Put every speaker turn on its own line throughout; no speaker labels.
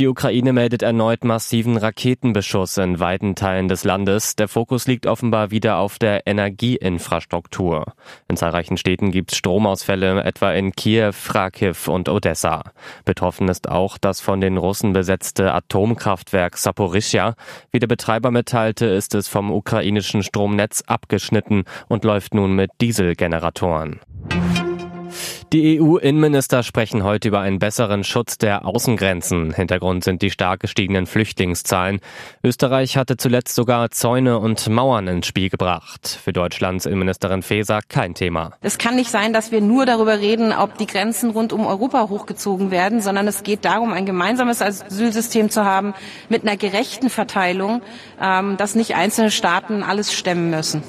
Die Ukraine meldet erneut massiven Raketenbeschuss in weiten Teilen des Landes. Der Fokus liegt offenbar wieder auf der Energieinfrastruktur. In zahlreichen Städten gibt es Stromausfälle, etwa in Kiew, Kharkiv und Odessa. Betroffen ist auch das von den Russen besetzte Atomkraftwerk Saporischja. Wie der Betreiber mitteilte, ist es vom ukrainischen Stromnetz abgeschnitten und läuft nun mit Dieselgeneratoren. Die EU-Innenminister sprechen heute über einen besseren Schutz der Außengrenzen. Hintergrund sind die stark gestiegenen Flüchtlingszahlen. Österreich hatte zuletzt sogar Zäune und Mauern ins Spiel gebracht. Für Deutschlands Innenministerin Faeser kein Thema.
Es kann nicht sein, dass wir nur darüber reden, ob die Grenzen rund um Europa hochgezogen werden, sondern es geht darum, ein gemeinsames Asylsystem zu haben mit einer gerechten Verteilung, ähm, dass nicht einzelne Staaten alles stemmen müssen.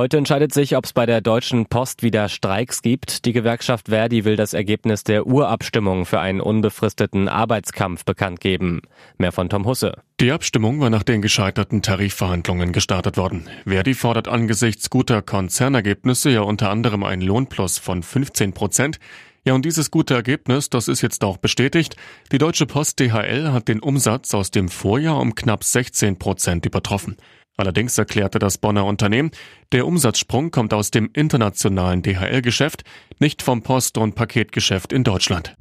Heute entscheidet sich, ob es bei der Deutschen Post wieder Streiks gibt. Die Gewerkschaft Verdi will das Ergebnis der Urabstimmung für einen unbefristeten Arbeitskampf bekannt geben. Mehr von Tom Husse.
Die Abstimmung war nach den gescheiterten Tarifverhandlungen gestartet worden. Verdi fordert angesichts guter Konzernergebnisse ja unter anderem einen Lohnplus von 15 Prozent. Ja, und dieses gute Ergebnis, das ist jetzt auch bestätigt. Die Deutsche Post DHL hat den Umsatz aus dem Vorjahr um knapp 16 Prozent übertroffen. Allerdings erklärte das Bonner Unternehmen, der Umsatzsprung kommt aus dem internationalen DHL-Geschäft, nicht vom Post- und Paketgeschäft in Deutschland.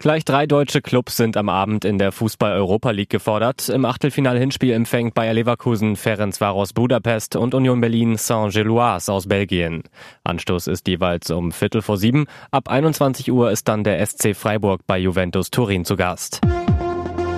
Gleich drei deutsche Clubs sind am Abend in der Fußball-Europa League gefordert. Im Achtelfinal-Hinspiel empfängt Bayer Leverkusen Ferencvaros Budapest und Union Berlin Saint-Gilloise aus Belgien. Anstoß ist jeweils um Viertel vor sieben. Ab 21 Uhr ist dann der SC Freiburg bei Juventus Turin zu Gast.